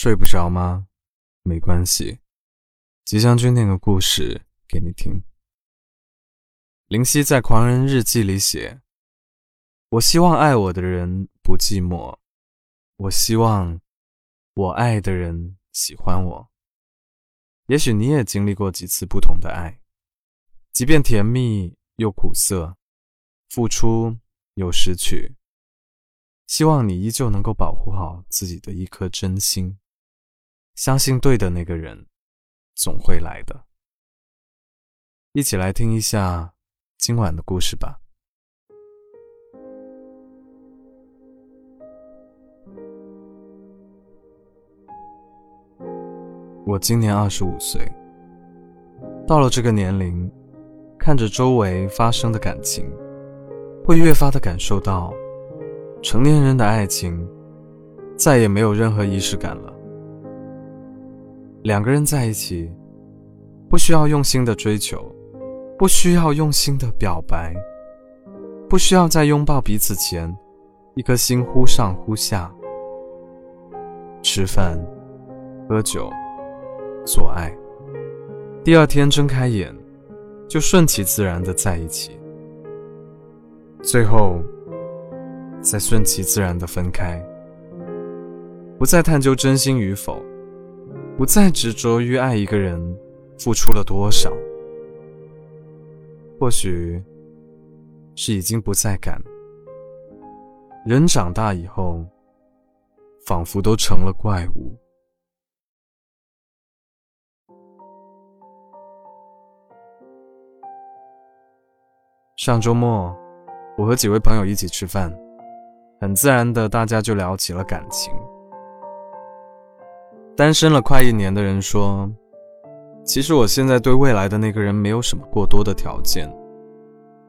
睡不着吗？没关系，吉祥君念个故事给你听。林夕在《狂人日记》里写：“我希望爱我的人不寂寞，我希望我爱的人喜欢我。”也许你也经历过几次不同的爱，即便甜蜜又苦涩，付出又失去。希望你依旧能够保护好自己的一颗真心，相信对的那个人总会来的。一起来听一下今晚的故事吧。我今年二十五岁，到了这个年龄，看着周围发生的感情，会越发的感受到。成年人的爱情，再也没有任何仪式感了。两个人在一起，不需要用心的追求，不需要用心的表白，不需要在拥抱彼此前，一颗心忽上忽下。吃饭、喝酒、做爱，第二天睁开眼，就顺其自然的在一起，最后。再顺其自然的分开，不再探究真心与否，不再执着于爱一个人付出了多少，或许是已经不再敢。人长大以后，仿佛都成了怪物。上周末，我和几位朋友一起吃饭。很自然的，大家就聊起了感情。单身了快一年的人说：“其实我现在对未来的那个人没有什么过多的条件，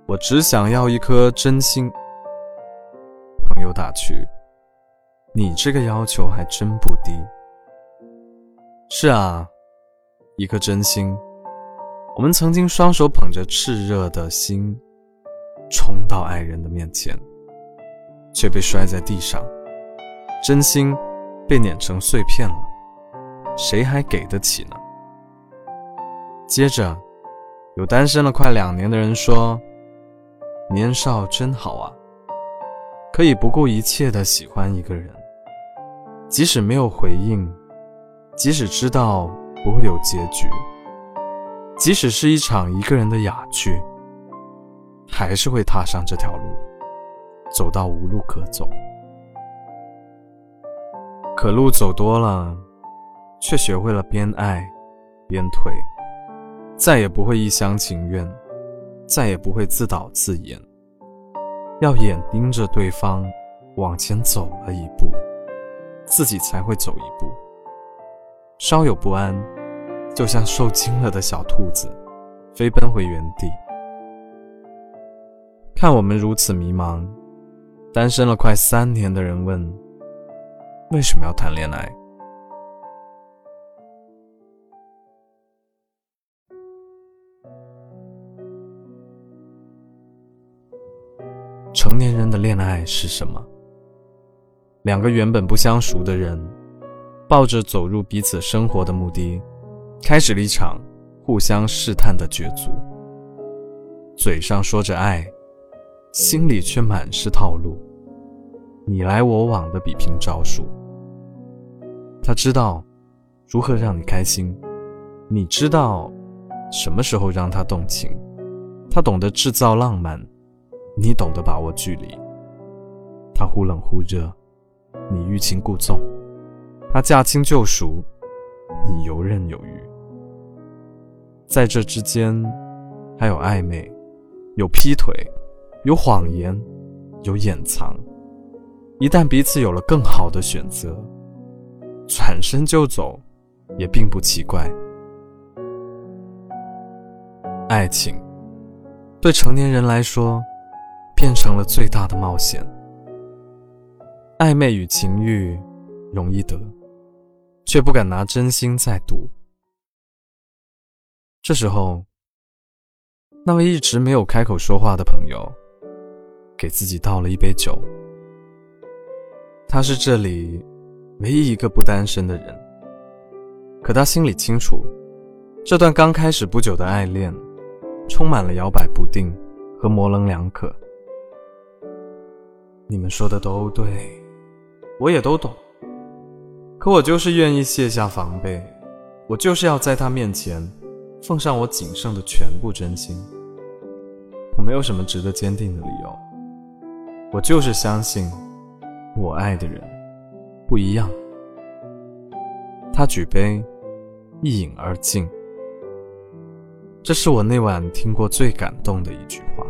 我只想要一颗真心。”朋友打趣：“你这个要求还真不低。”是啊，一颗真心。我们曾经双手捧着炽热的心，冲到爱人的面前。却被摔在地上，真心被碾成碎片了，谁还给得起呢？接着，有单身了快两年的人说：“年少真好啊，可以不顾一切的喜欢一个人，即使没有回应，即使知道不会有结局，即使是一场一个人的哑剧，还是会踏上这条路。”走到无路可走，可路走多了，却学会了边爱边退，再也不会一厢情愿，再也不会自导自演，要眼盯着对方往前走了一步，自己才会走一步。稍有不安，就像受惊了的小兔子，飞奔回原地。看我们如此迷茫。单身了快三年的人问：“为什么要谈恋爱？”成年人的恋爱是什么？两个原本不相熟的人，抱着走入彼此生活的目的，开始了一场互相试探的角逐。嘴上说着爱。心里却满是套路，你来我往的比拼招数。他知道如何让你开心，你知道什么时候让他动情。他懂得制造浪漫，你懂得把握距离。他忽冷忽热，你欲擒故纵。他驾轻就熟，你游刃有余。在这之间，还有暧昧，有劈腿。有谎言，有掩藏，一旦彼此有了更好的选择，转身就走，也并不奇怪。爱情，对成年人来说，变成了最大的冒险。暧昧与情欲容易得，却不敢拿真心再赌。这时候，那位一直没有开口说话的朋友。给自己倒了一杯酒。他是这里唯一一个不单身的人。可他心里清楚，这段刚开始不久的爱恋，充满了摇摆不定和模棱两可。你们说的都对，我也都懂。可我就是愿意卸下防备，我就是要在他面前奉上我仅剩的全部真心。我没有什么值得坚定的理由，我就是相信，我爱的人不一样。他举杯，一饮而尽。这是我那晚听过最感动的一句话，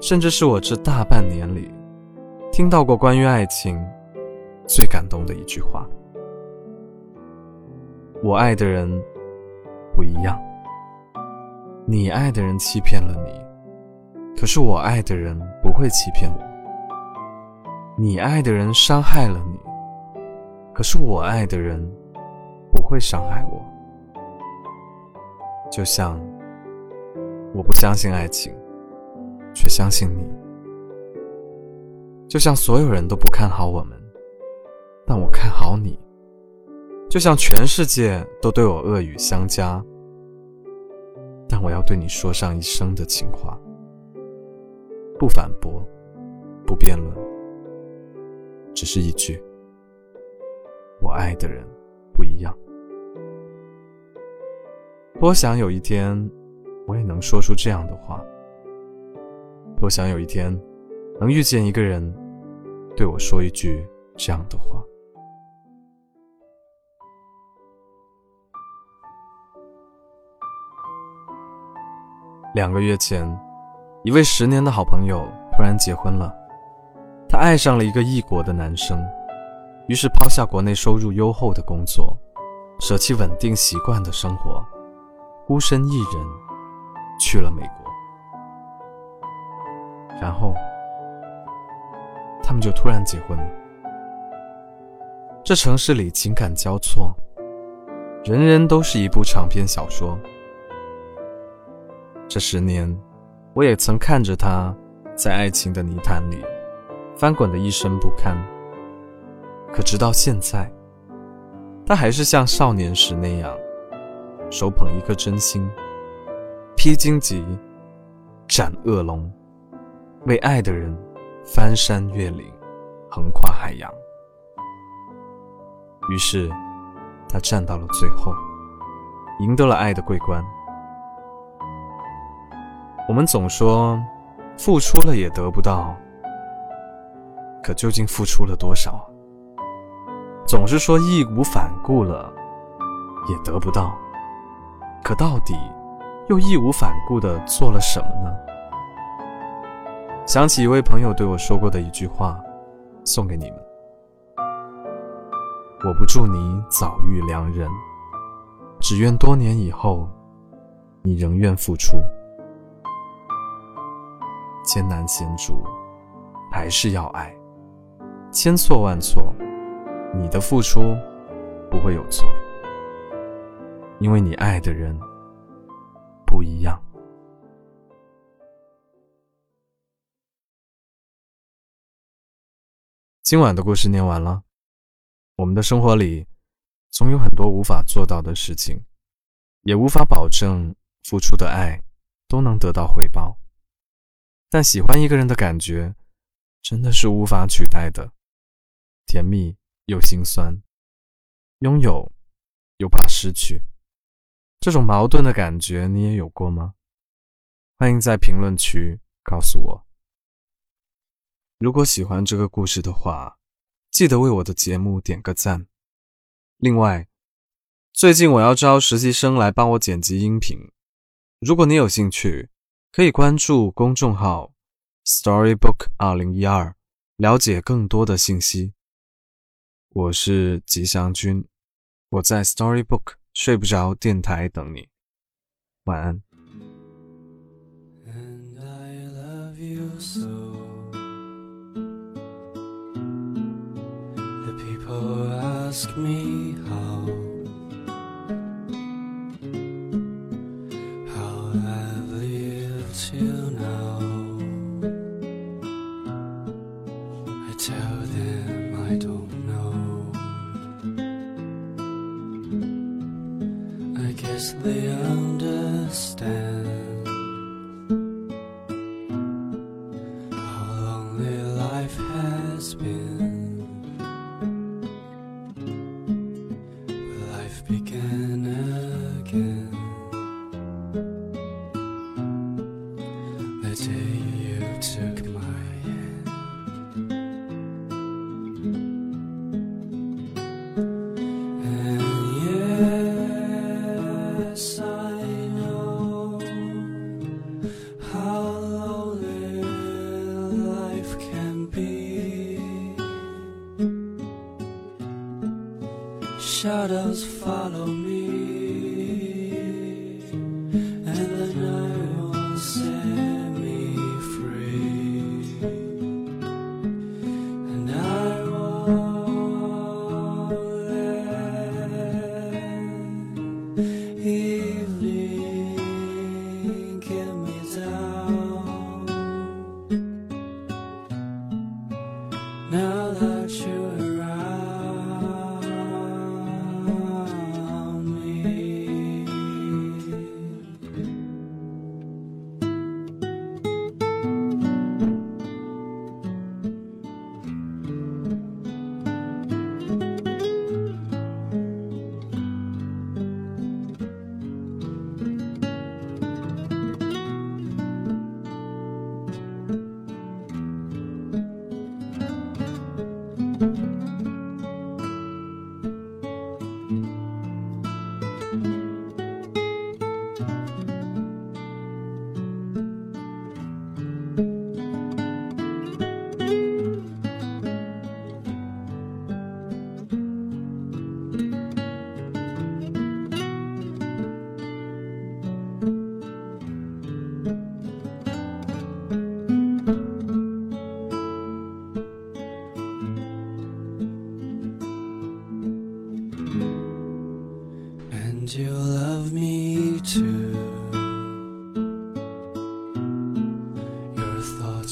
甚至是我这大半年里听到过关于爱情最感动的一句话。我爱的人不一样，你爱的人欺骗了你，可是我爱的人不会欺骗我。你爱的人伤害了你，可是我爱的人不会伤害我。就像我不相信爱情，却相信你；就像所有人都不看好我们，但我看好你。就像全世界都对我恶语相加，但我要对你说上一生的情话，不反驳，不辩论，只是一句：我爱的人不一样。多想有一天，我也能说出这样的话。多想有一天，能遇见一个人，对我说一句这样的话。两个月前，一位十年的好朋友突然结婚了。他爱上了一个异国的男生，于是抛下国内收入优厚的工作，舍弃稳定习惯的生活，孤身一人去了美国。然后，他们就突然结婚了。这城市里情感交错，人人都是一部长篇小说。这十年，我也曾看着他，在爱情的泥潭里翻滚的一身不堪。可直到现在，他还是像少年时那样，手捧一颗真心，披荆棘，斩恶龙，为爱的人翻山越岭，横跨海洋。于是，他站到了最后，赢得了爱的桂冠。我们总说，付出了也得不到，可究竟付出了多少？总是说义无反顾了，也得不到，可到底又义无反顾的做了什么呢？想起一位朋友对我说过的一句话，送给你们：我不祝你早遇良人，只愿多年以后，你仍愿付出。艰难险阻，还是要爱。千错万错，你的付出不会有错，因为你爱的人不一样。今晚的故事念完了。我们的生活里，总有很多无法做到的事情，也无法保证付出的爱都能得到回报。但喜欢一个人的感觉，真的是无法取代的，甜蜜又心酸，拥有又怕失去，这种矛盾的感觉你也有过吗？欢迎在评论区告诉我。如果喜欢这个故事的话，记得为我的节目点个赞。另外，最近我要招实习生来帮我剪辑音频，如果你有兴趣。可以关注公众号 “Storybook 二零一二”，了解更多的信息。我是吉祥君，我在 Storybook 睡不着电台等你，晚安。ask me how. How I've lived till now I tell them I don't know. I guess they understand.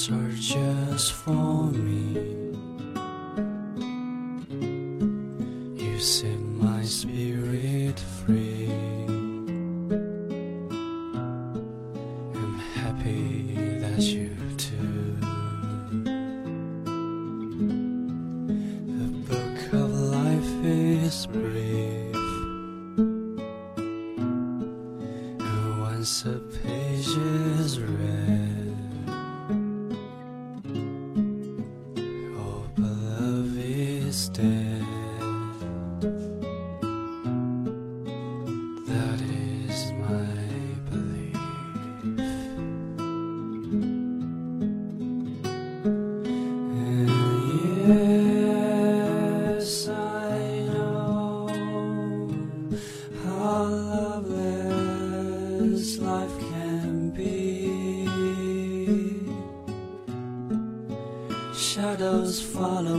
searches for me. You set my spirit free. I'm happy that you do. The book of life is brief. And once a page is read. this life can be. Shadows follow